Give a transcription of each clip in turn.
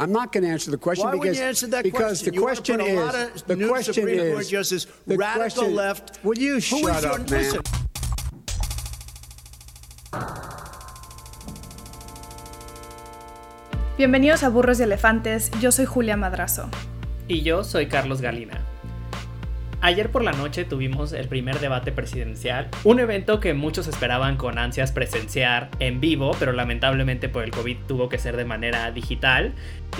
I'm not going to answer the question Why because, wouldn't you answer that because question? the You question put a is lot of the new question Supreme is Court justices, the radical question- left. Will you Who shut is your- up, man? listen. Bienvenidos a Burros y Elefantes, yo soy Julia Madrazo. Y yo soy Carlos Galina. Ayer por la noche tuvimos el primer debate presidencial, un evento que muchos esperaban con ansias presenciar en vivo, pero lamentablemente por el COVID tuvo que ser de manera digital.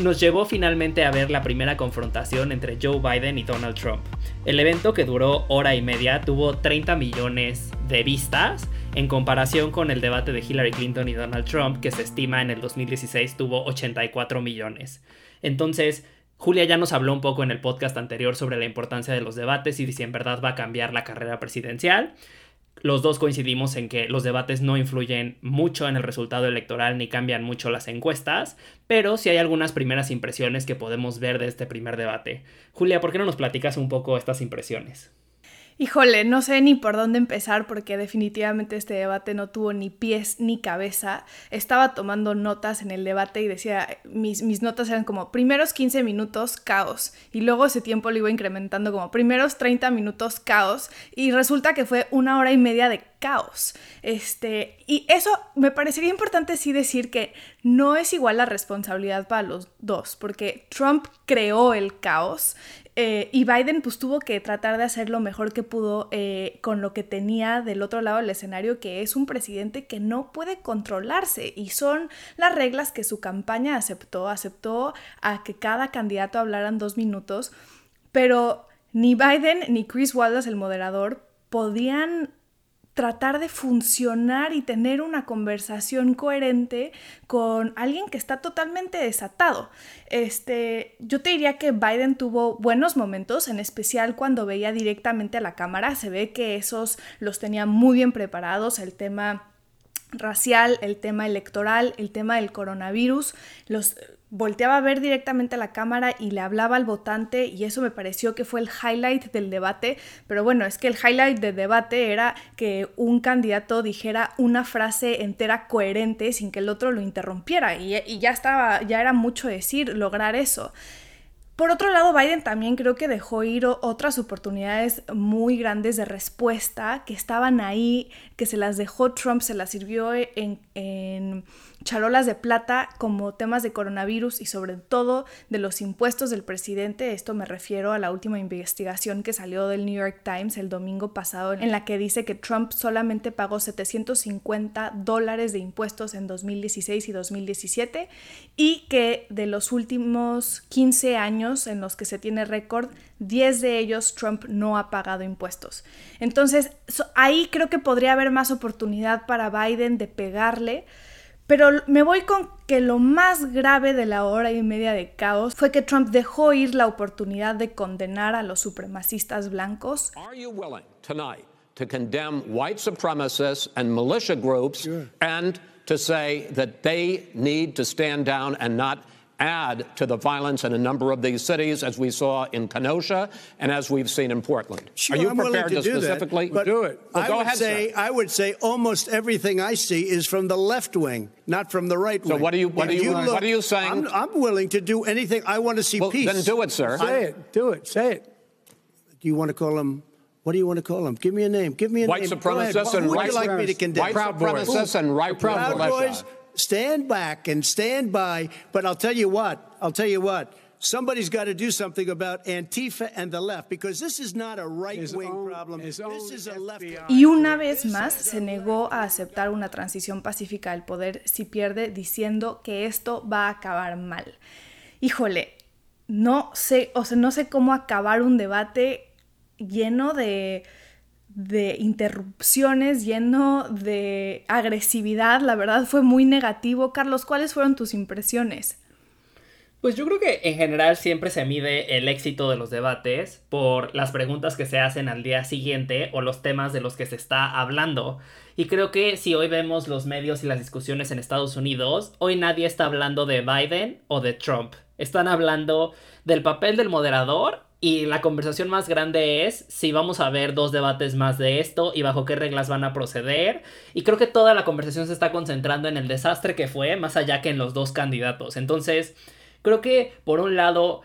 Nos llevó finalmente a ver la primera confrontación entre Joe Biden y Donald Trump. El evento que duró hora y media tuvo 30 millones de vistas en comparación con el debate de Hillary Clinton y Donald Trump que se estima en el 2016 tuvo 84 millones. Entonces, Julia ya nos habló un poco en el podcast anterior sobre la importancia de los debates y si en verdad va a cambiar la carrera presidencial. Los dos coincidimos en que los debates no influyen mucho en el resultado electoral ni cambian mucho las encuestas, pero sí hay algunas primeras impresiones que podemos ver de este primer debate. Julia, ¿por qué no nos platicas un poco estas impresiones? Híjole, no sé ni por dónde empezar porque definitivamente este debate no tuvo ni pies ni cabeza. Estaba tomando notas en el debate y decía, mis, mis notas eran como primeros 15 minutos caos y luego ese tiempo lo iba incrementando como primeros 30 minutos caos y resulta que fue una hora y media de caos. Este, y eso me parecería importante sí decir que no es igual la responsabilidad para los dos, porque Trump creó el caos eh, y Biden pues tuvo que tratar de hacer lo mejor que pudo eh, con lo que tenía del otro lado del escenario, que es un presidente que no puede controlarse y son las reglas que su campaña aceptó, aceptó a que cada candidato hablaran dos minutos, pero ni Biden ni Chris Wallace, el moderador, podían tratar de funcionar y tener una conversación coherente con alguien que está totalmente desatado. Este, yo te diría que Biden tuvo buenos momentos, en especial cuando veía directamente a la cámara, se ve que esos los tenía muy bien preparados, el tema racial, el tema electoral, el tema del coronavirus, los volteaba a ver directamente a la cámara y le hablaba al votante y eso me pareció que fue el highlight del debate, pero bueno, es que el highlight del debate era que un candidato dijera una frase entera coherente sin que el otro lo interrumpiera y, ya estaba, ya era mucho decir lograr eso. Por otro lado, Biden también creo que dejó ir otras oportunidades muy grandes de respuesta que estaban ahí, que se las dejó Trump, se las sirvió en charolas de plata como temas de coronavirus y sobre todo de los impuestos del presidente. Esto me refiero a la última investigación que salió del New York Times el domingo pasado en la que dice que Trump solamente pagó 750 dólares de impuestos en 2016 y 2017 y que de los últimos 15 años en los que se tiene récord, 10 de ellos Trump no ha pagado impuestos. Entonces, ahí creo que podría haber más oportunidad para Biden de pegarle. Pero me voy con que lo más grave de la hora y media de caos fue que Trump dejó ir la oportunidad de condenar a los supremacistas blancos. Are you willing tonight to condemn white supremacists and militia groups sure. and to say that they need to stand down and not add to the violence in a number of these cities, as we saw in Kenosha and as we've seen in Portland. Sure, Are you I'm prepared willing to, do specifically that, do it? Well, I go would ahead, say sir. I would say almost everything I see is from the left wing, not from the right So wing. what are you- what are you- what are you saying? I'm, I'm willing to do anything. I want to see Well, peace. then do it, sir. Say it. Do it. Say it. Do you want to call them? What do you want to call them? Give me a name. Give me a White name. Go ahead. supremacists Who and would right you like me to condemn? White Proud Boys. and right Proud militia. Boys, stand back and stand by. But I'll tell you what. I'll tell you what. Somebody's got to do something about Antifa and the left because this is not a right-wing problem. his This is a left. FBI. Y una vez más se negó a aceptar una transición pacífica del poder si pierde diciendo que esto va a acabar mal. Híjole, no sé, o sea, no sé cómo acabar un debate lleno de, de interrupciones, lleno de agresividad. La verdad fue muy negativo. Carlos, ¿cuáles fueron tus impresiones? Pues yo creo que en general siempre se mide el éxito de los debates por las preguntas que se hacen al día siguiente o los temas de los que se está hablando. Y creo que si hoy vemos los medios y las discusiones en Estados Unidos, hoy nadie está hablando de Biden o de Trump. Están hablando del papel del moderador y la conversación más grande es si vamos a ver dos debates más de esto y bajo qué reglas van a proceder. Y creo que toda la conversación se está concentrando en el desastre que fue, más allá que en los dos candidatos. Entonces, Creo que, por un lado,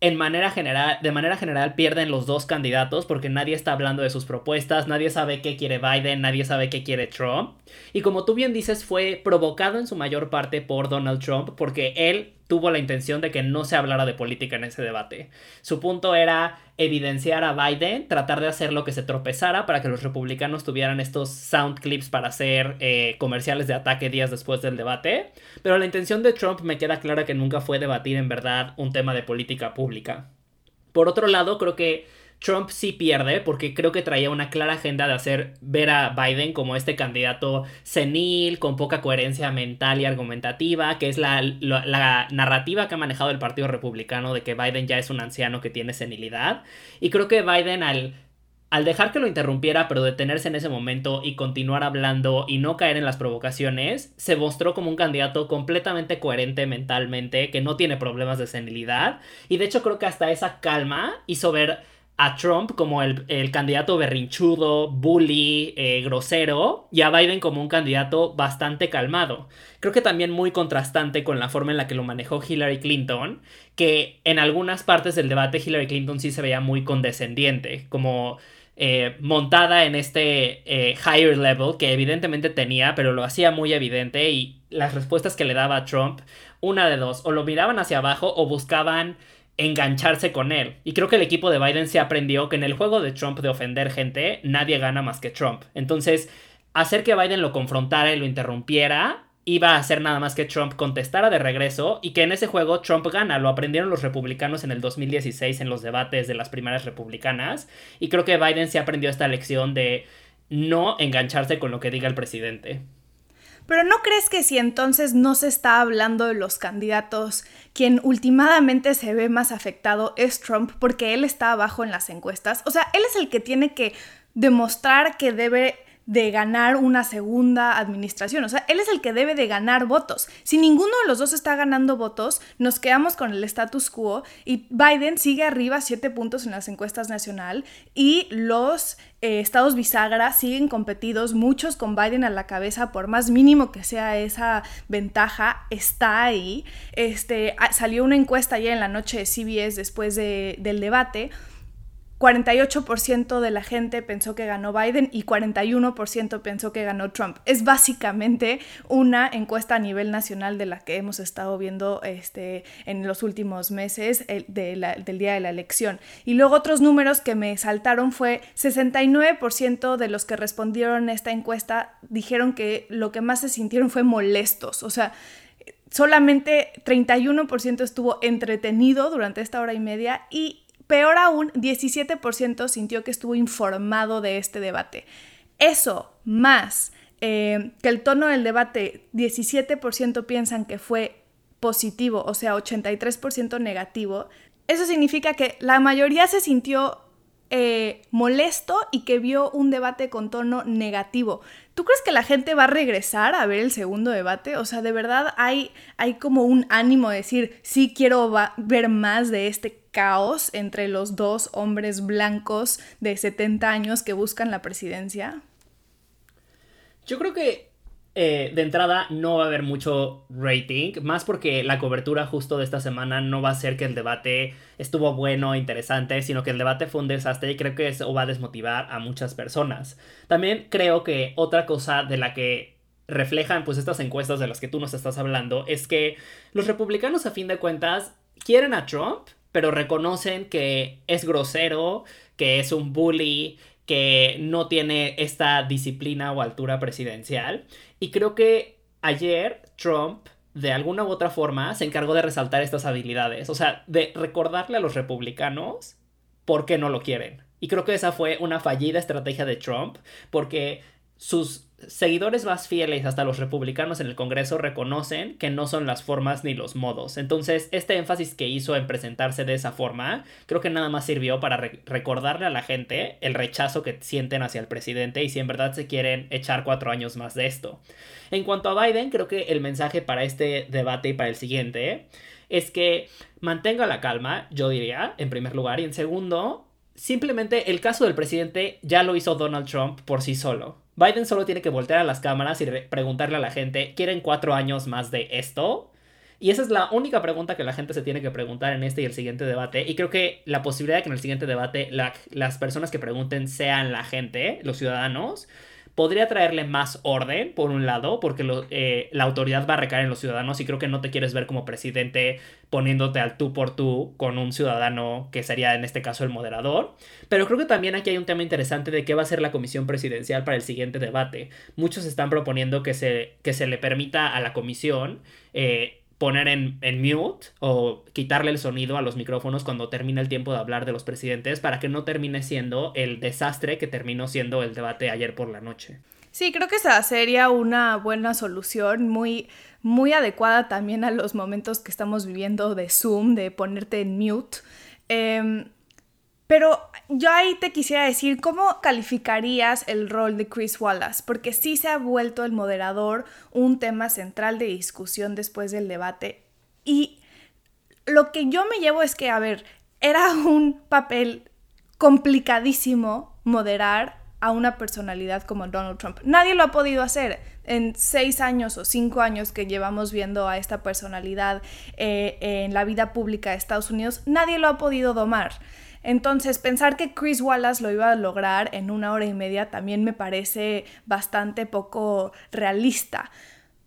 en manera general, de manera general pierden los dos candidatos porque nadie está hablando de sus propuestas, nadie sabe qué quiere Biden, nadie sabe qué quiere Trump. Y como tú bien dices, fue provocado en su mayor parte por Donald Trump porque él tuvo la intención de que no se hablara de política en ese debate. Su punto era evidenciar a Biden, tratar de hacer lo que se tropezara para que los republicanos tuvieran estos sound clips para hacer eh, comerciales de ataque días después del debate. Pero la intención de Trump me queda clara que nunca fue debatir en verdad un tema de política pública. Por otro lado, creo que Trump sí pierde porque creo que traía una clara agenda de hacer ver a Biden como este candidato senil, con poca coherencia mental y argumentativa, que es la, narrativa que ha manejado el Partido Republicano de que Biden ya es un anciano que tiene senilidad. Y creo que Biden al al dejar que lo interrumpiera, pero detenerse en ese momento y continuar hablando y no caer en las provocaciones, se mostró como un candidato completamente coherente mentalmente, que no tiene problemas de senilidad. Y de hecho creo que hasta esa calma hizo ver a Trump como el, candidato berrinchudo, bully, eh, grosero, y a Biden como un candidato bastante calmado. Creo que también muy contrastante con la forma en la que lo manejó Hillary Clinton, que en algunas partes del debate Hillary Clinton sí se veía muy condescendiente, como eh, montada en este eh, higher level que evidentemente tenía, pero lo hacía muy evidente y las respuestas que le daba a Trump, una de dos, o lo miraban hacia abajo o buscaban engancharse con él. Y creo que el equipo de Biden se aprendió que en el juego de Trump de ofender gente, nadie gana más que Trump. Entonces, hacer que Biden lo confrontara y lo interrumpiera iba a hacer nada más que Trump contestara de regreso y que en ese juego Trump gana. Lo aprendieron los republicanos en el 2016 en los debates de las primeras republicanas. Y creo que Biden se aprendió esta lección de no engancharse con lo que diga el presidente. Pero ¿no crees que si entonces no se está hablando de los candidatos, quien últimamente se ve más afectado es Trump porque él está abajo en las encuestas? O sea, él es el que tiene que demostrar que debe de ganar una segunda administración. O sea, él es el que debe de ganar votos. Si ninguno de los dos está ganando votos, nos quedamos con el status quo y Biden sigue arriba siete puntos en las encuestas nacional y los eh, estados bisagra siguen competidos, muchos con Biden a la cabeza, por más mínimo que sea esa ventaja, está ahí. Este, salió una encuesta ayer en la noche de CBS después del debate 48% de la gente pensó que ganó Biden y 41% pensó que ganó Trump. Es básicamente una encuesta a nivel nacional de la que hemos estado viendo este, en los últimos meses del día de la elección. Y luego otros números que me saltaron fue 69% de los que respondieron a esta encuesta dijeron que lo que más se sintieron fue molestos. O sea, solamente 31% estuvo entretenido durante esta hora y media y Peor aún, 17% sintió que estuvo informado de este debate. Eso, más eh, que el tono del debate, 17% piensan que fue positivo, o sea, 83% negativo, eso significa que la mayoría se sintió eh, molesto y que vio un debate con tono negativo. ¿Tú crees que la gente va a regresar a ver el segundo debate? O sea, de verdad hay, hay como un ánimo de decir, sí quiero ver más de este caos entre los dos hombres blancos de 70 años que buscan la presidencia? Yo creo que eh, de entrada no va a haber mucho rating, más porque la cobertura justo de esta semana no va a ser que el debate estuvo bueno, interesante, sino que el debate fue un desastre y creo que eso va a desmotivar a muchas personas. También creo que otra cosa de la que reflejan pues estas encuestas de las que tú nos estás hablando es que los republicanos a fin de cuentas quieren a Trump, pero reconocen que es grosero, que es un bully, que no tiene esta disciplina o altura presidencial. Y creo que ayer Trump, de alguna u otra forma, se encargó de resaltar estas habilidades. O sea, de recordarle a los republicanos por qué no lo quieren. Y creo que esa fue una fallida estrategia de Trump, porque sus seguidores más fieles, hasta los republicanos en el Congreso, reconocen que no son las formas ni los modos. Entonces, este énfasis que hizo en presentarse de esa forma, creo que nada más sirvió para recordarle a la gente el rechazo que sienten hacia el presidente y si en verdad se quieren echar cuatro años más de esto. En cuanto a Biden, creo que el mensaje para este debate y para el siguiente es que mantenga la calma, yo diría, en primer lugar, y en segundo, simplemente el caso del presidente ya lo hizo Donald Trump por sí solo. Biden solo tiene que voltear a las cámaras y preguntarle a la gente, ¿quieren cuatro años más de esto? Y esa es la única pregunta que la gente se tiene que preguntar en este y el siguiente debate. Y creo que la posibilidad de que en el siguiente debate las personas que pregunten sean la gente, los ciudadanos, podría traerle más orden, por un lado, porque eh, la autoridad va a recaer en los ciudadanos y creo que no te quieres ver como presidente poniéndote al tú por tú con un ciudadano que sería en este caso el moderador. Pero creo que también aquí hay un tema interesante de qué va a ser la comisión presidencial para el siguiente debate. Muchos están proponiendo que se, que se le permita a la comisión eh, poner en, en, mute o quitarle el sonido a los micrófonos cuando termina el tiempo de hablar de los presidentes para que no termine siendo el desastre que terminó siendo el debate ayer por la noche. Sí, creo que esa sería una buena solución, muy, muy adecuada también a los momentos que estamos viviendo de Zoom, de ponerte en mute. Em, pero yo ahí te quisiera decir, ¿cómo calificarías el rol de Chris Wallace? Porque sí se ha vuelto el moderador un tema central de discusión después del debate. Y lo que yo me llevo es que, a ver, era un papel complicadísimo moderar a una personalidad como Donald Trump. Nadie lo ha podido hacer. En seis años o cinco años que llevamos viendo a esta personalidad eh, en la vida pública de Estados Unidos, nadie lo ha podido domar. Entonces, pensar que Chris Wallace lo iba a lograr en una hora y media también me parece bastante poco realista.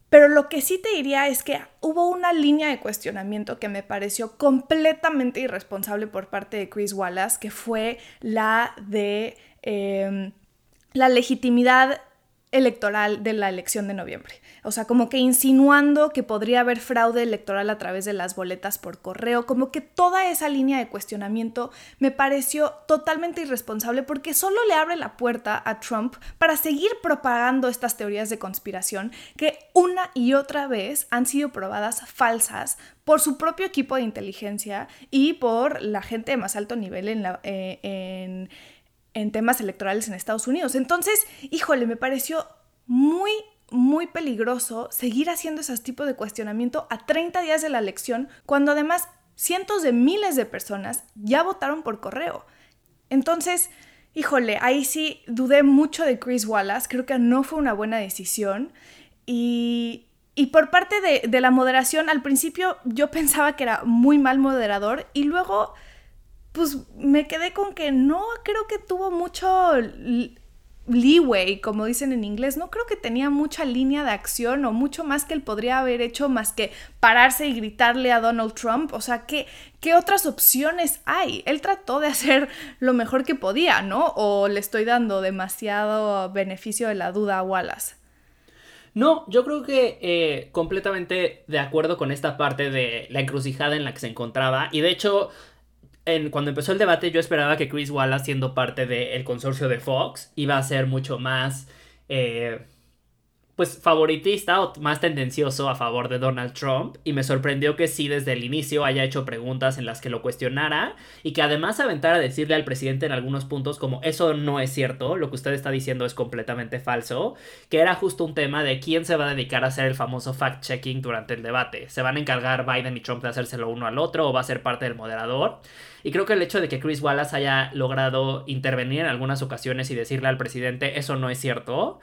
Pero lo que sí te diría es que hubo una línea de cuestionamiento que me pareció completamente irresponsable por parte de Chris Wallace, que fue la de em, la legitimidad electoral de la elección de noviembre. O sea, como que insinuando que podría haber fraude electoral a través de las boletas por correo, como que toda esa línea de cuestionamiento me pareció totalmente irresponsable porque solo le abre la puerta a Trump para seguir propagando estas teorías de conspiración que una y otra vez han sido probadas falsas por su propio equipo de inteligencia y por la gente de más alto nivel en la... Eh, en temas electorales en Estados Unidos. Entonces, híjole, me pareció muy, muy peligroso seguir haciendo ese tipo de cuestionamiento a 30 días de la elección, cuando además cientos de miles de personas ya votaron por correo. Entonces, híjole, ahí sí dudé mucho de Chris Wallace, creo que no fue una buena decisión. Y, y por parte de, de la moderación, al principio yo pensaba que era muy mal moderador y luego pues me quedé con que no creo que tuvo mucho leeway, como dicen en inglés, no creo que tenía mucha línea de acción o mucho más que él podría haber hecho más que pararse y gritarle a Donald Trump. O sea, ¿qué, qué otras opciones hay? Él trató de hacer lo mejor que podía, ¿no? O le estoy dando demasiado beneficio de la duda a Wallace. No, yo creo que eh, completamente de acuerdo con esta parte de la encrucijada en la que se encontraba. Y de hecho, cuando empezó el debate yo esperaba que Chris Wallace, siendo parte del consorcio de Fox, iba a ser mucho más... Eh, pues favoritista o más tendencioso a favor de Donald Trump y me sorprendió que sí desde el inicio haya hecho preguntas en las que lo cuestionara y que además aventara a decirle al presidente en algunos puntos como eso no es cierto, lo que usted está diciendo es completamente falso, que era justo un tema de quién se va a dedicar a hacer el famoso fact-checking durante el debate. ¿Se van a encargar Biden y Trump de hacérselo uno al otro o va a ser parte del moderador? Y creo que el hecho de que Chris Wallace haya logrado intervenir en algunas ocasiones y decirle al presidente eso no es cierto,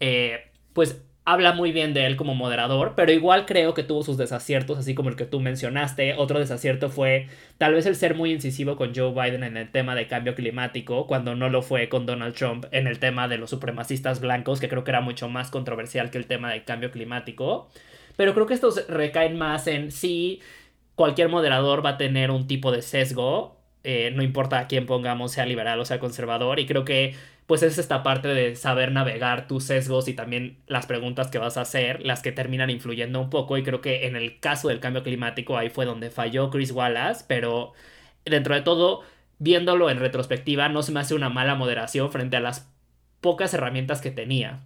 eh, pues habla muy bien de él como moderador, pero igual creo que tuvo sus desaciertos, así como el que tú mencionaste. Otro desacierto fue tal vez el ser muy incisivo con Joe Biden en el tema de cambio climático, cuando no lo fue con Donald Trump en el tema de los supremacistas blancos, que creo que era mucho más controversial que el tema del cambio climático. Pero creo que estos recaen más en si cualquier moderador va a tener un tipo de sesgo, eh, no importa a quién pongamos, sea liberal o sea conservador, y creo que pues es esta parte de saber navegar tus sesgos y también las preguntas que vas a hacer, las que terminan influyendo un poco. Y creo que en el caso del cambio climático ahí fue donde falló Chris Wallace, pero dentro de todo, viéndolo en retrospectiva, no se me hace una mala moderación frente a las pocas herramientas que tenía.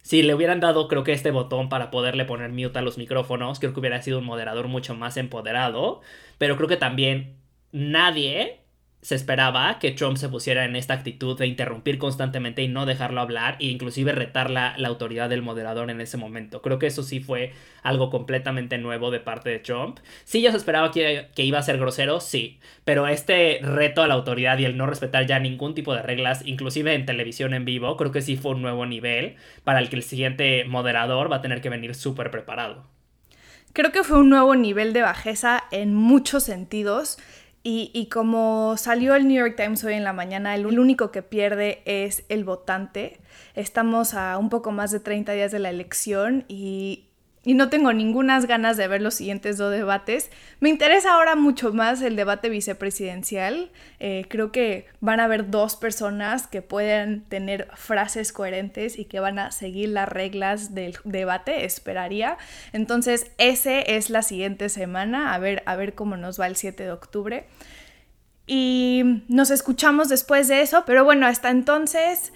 Si le hubieran dado, creo que este botón para poderle poner mute a los micrófonos, creo que hubiera sido un moderador mucho más empoderado. Pero creo que también nadie se esperaba que Trump se pusiera en esta actitud de interrumpir constantemente y no dejarlo hablar e inclusive retar la, autoridad del moderador en ese momento. Creo que eso sí fue algo completamente nuevo de parte de Trump. Sí, ya se esperaba que, que iba a ser grosero, sí, pero este reto a la autoridad y el no respetar ya ningún tipo de reglas, inclusive en televisión en vivo, creo que sí fue un nuevo nivel para el que el siguiente moderador va a tener que venir súper preparado. Creo que fue un nuevo nivel de bajeza en muchos sentidos. Y, como salió el New York Times hoy en la mañana, el único que pierde es el votante. Estamos a un poco más de 30 días de la elección y y no tengo ninguna ganas de ver los siguientes dos debates. Me interesa ahora mucho más el debate vicepresidencial. Eh, creo que van a haber dos personas que pueden tener frases coherentes y que van a seguir las reglas del debate, esperaría. Entonces, ese es la siguiente semana, a ver, a ver cómo nos va el 7 de octubre. Y nos escuchamos después de eso, pero bueno, hasta entonces...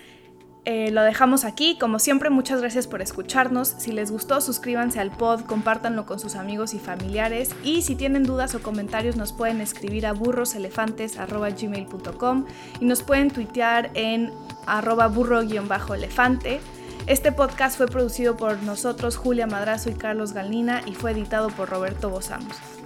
Eh, lo dejamos aquí. Como siempre, muchas gracias por escucharnos. Si les gustó, suscríbanse al pod, compártanlo con sus amigos y familiares. Y si tienen dudas o comentarios, nos pueden escribir a burroselefantes.gmail.com y nos pueden tuitear en arroba burro-elefante. Este podcast fue producido por nosotros, Julia Madrazo y Carlos Galina, y fue editado por Roberto Bozamos.